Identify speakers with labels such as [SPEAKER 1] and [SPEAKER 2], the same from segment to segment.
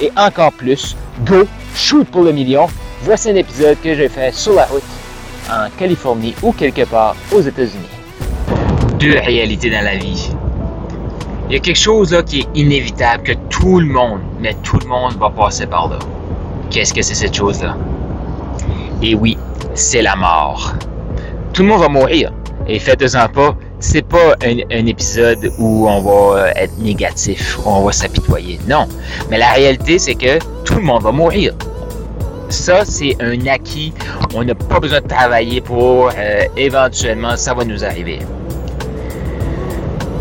[SPEAKER 1] et encore plus, go, shoot pour le million. Voici un épisode que j'ai fait sur la route en Californie ou quelque part aux États-Unis. Deux réalités dans la vie. Il y a quelque chose là qui est inévitable, que tout le monde, mais tout le monde va passer par là. Qu'est-ce que c'est cette chose-là? Et oui, c'est la mort. Tout le monde va mourir. Et faites-en pas, c'est pas un, épisode où on va euh, être négatif, où on va s'apitoyer. Non. Mais la réalité, c'est que tout le monde va mourir. Ça, c'est un acquis. On n'a pas besoin de travailler pour euh, éventuellement, ça va nous arriver.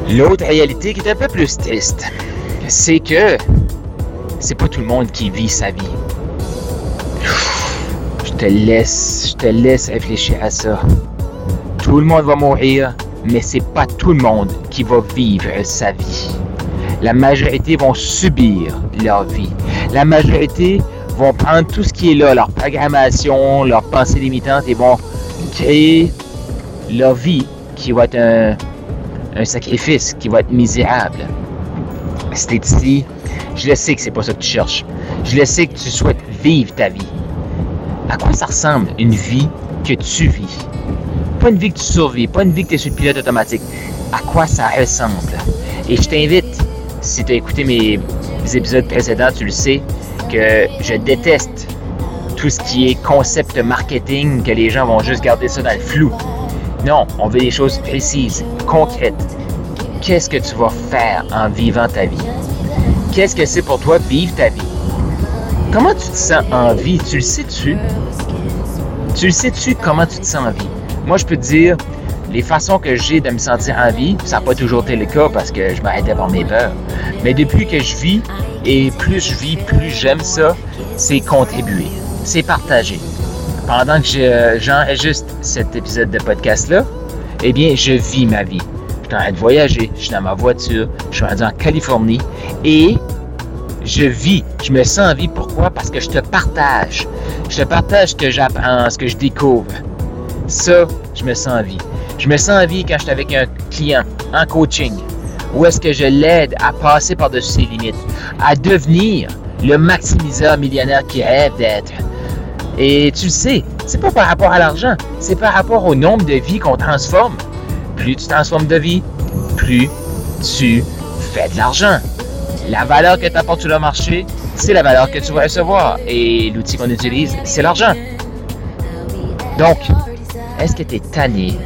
[SPEAKER 1] L'autre réalité qui est un peu plus triste, c'est que c'est pas tout le monde qui vit sa vie. Je te laisse, je te laisse réfléchir à ça. Tout le monde va mourir, mais c'est pas tout le monde qui va vivre sa vie. La majorité vont subir leur vie. La majorité vont prendre tout ce qui est là, leur programmation, leurs pensées limitantes et vont créer leur vie qui va être un, sacrifice, qui va être misérable. Ici, je le sais que c'est pas ça que tu cherches. Je le sais que tu souhaites vivre ta vie. À quoi ça ressemble une vie que tu vis? Pas une vie que tu survis, pas une vie que tu es sur le pilote automatique. À quoi ça ressemble? Et je t'invite, si tu as écouté mes, épisodes précédents, tu le sais, que je déteste tout ce qui est concept marketing, que les gens vont juste garder ça dans le flou. Non, on veut des choses précises, concrètes. Qu'est-ce que tu vas faire en vivant ta vie? Qu'est-ce que c'est pour toi vivre ta vie? Comment tu te sens en vie? Tu le sais-tu? Tu le sais-tu comment tu te sens en vie? Moi, je peux te dire, les façons que j'ai de me sentir en vie, ça n'a pas toujours été le cas parce que je m'arrêtais par mes peurs. Mais depuis que je vis, et plus je vis, plus j'aime ça, c'est contribuer, c'est partager. Pendant que j'enregistre cet épisode de podcast-là, eh bien, je vis ma vie. Je suis en train de voyager, je suis dans ma voiture, je suis rendu en Californie et je vis, je me sens en vie. Pourquoi? Parce que je te partage. Je te partage ce que j'apprends, ce que je découvre. Ça, je me sens en vie. Je me sens en vie quand je suis avec un client en coaching. Où est-ce que je l'aide à passer par-dessus ses limites, à devenir le maximiseur millionnaire qu'il rêve d'être. Et tu le sais, c'est pas par rapport à l'argent, c'est par rapport au nombre de vies qu'on transforme. Plus tu transformes de vie, plus tu fais de l'argent. La valeur que tu apportes sur le marché, c'est la valeur que tu vas recevoir. Et l'outil qu'on utilise, c'est l'argent. Donc, est-ce que tu es tanné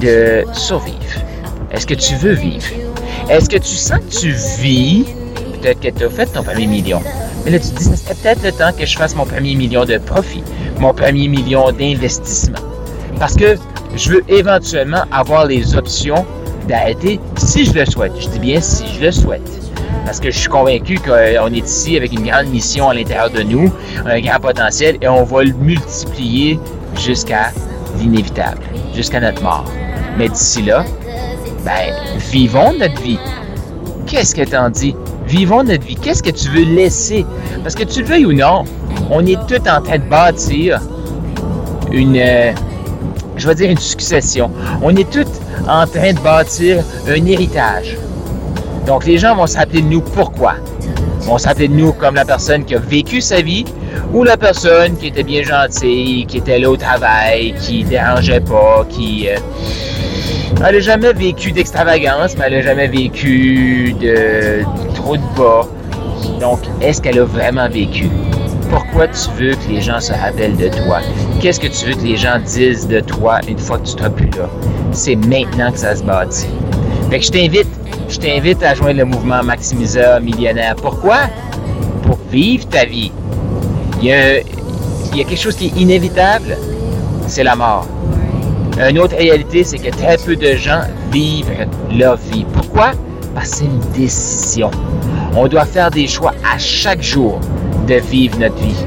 [SPEAKER 1] de survivre? Est-ce que tu veux vivre? Est-ce que tu sens que tu vis? Peut-être que tu as fait ton premier million. Mais là, tu te dis, c'est peut-être le temps que je fasse mon premier million de profit, mon premier million d'investissement. Parce que je veux éventuellement avoir les options d'arrêter si je le souhaite. Je dis bien si je le souhaite. Parce que je suis convaincu qu'on est ici avec une grande mission à l'intérieur de nous, un grand potentiel, et on va le multiplier jusqu'à l'inévitable, jusqu'à notre mort. Mais d'ici là, ben, vivons notre vie. Qu'est-ce que t'en dis? Vivons notre vie. Qu'est-ce que tu veux laisser? Parce que tu le veuilles ou non, on est tout en train de bâtir une, euh, je vais dire une succession. On est tout en train de bâtir un héritage. Donc les gens vont s'appeler de nous pourquoi? Vont s'appeler de nous comme la personne qui a vécu sa vie, ou la personne qui était bien gentille, qui était là au travail, qui dérangeait pas, qui... Euh, elle n'a jamais vécu d'extravagance, mais elle n'a jamais vécu de trop de bas. Donc, est-ce qu'elle a vraiment vécu? pourquoi tu veux que les gens se rappellent de toi? Qu'est-ce que tu veux que les gens disent de toi une fois que tu seras plus là? C'est maintenant que ça se bâtit. Fait que je t'invite, je t'invite à joindre le mouvement Maximiseur Millionnaire. Pourquoi? Pour vivre ta vie. Il y a, quelque chose qui est inévitable, c'est la mort. Une autre réalité, c'est que très peu de gens vivent leur vie. Pourquoi? Parce que c'est une décision. On doit faire des choix à chaque jour de vivre notre vie.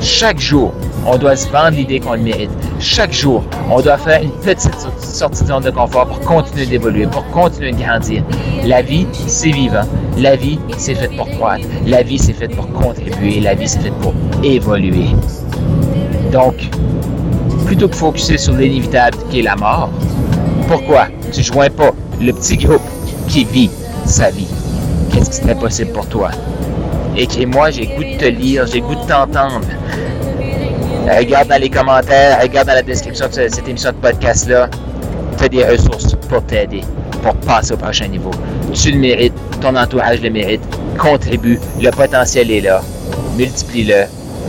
[SPEAKER 1] Chaque jour, on doit se vendre l'idée qu'on le mérite. Chaque jour, on doit faire une petite sortie de zone de confort pour continuer d'évoluer, pour continuer de grandir. La vie, c'est vivant. La vie, c'est fait pour croître. La vie, c'est fait pour contribuer. La vie, c'est fait pour évoluer. Donc, plutôt que de focuser sur l'inévitable qui est la mort, pourquoi tu joins pas le petit groupe qui vit sa vie? Qu'est-ce qui serait possible pour toi? Écris-moi, j'ai goût de te lire, j'ai goût de t'entendre. Regarde dans les commentaires, regarde dans la description de cette émission de podcast-là. Tu as des ressources pour t'aider, pour passer au prochain niveau. Tu le mérites, ton entourage le mérite. Contribue, le potentiel est là. Multiplie-le,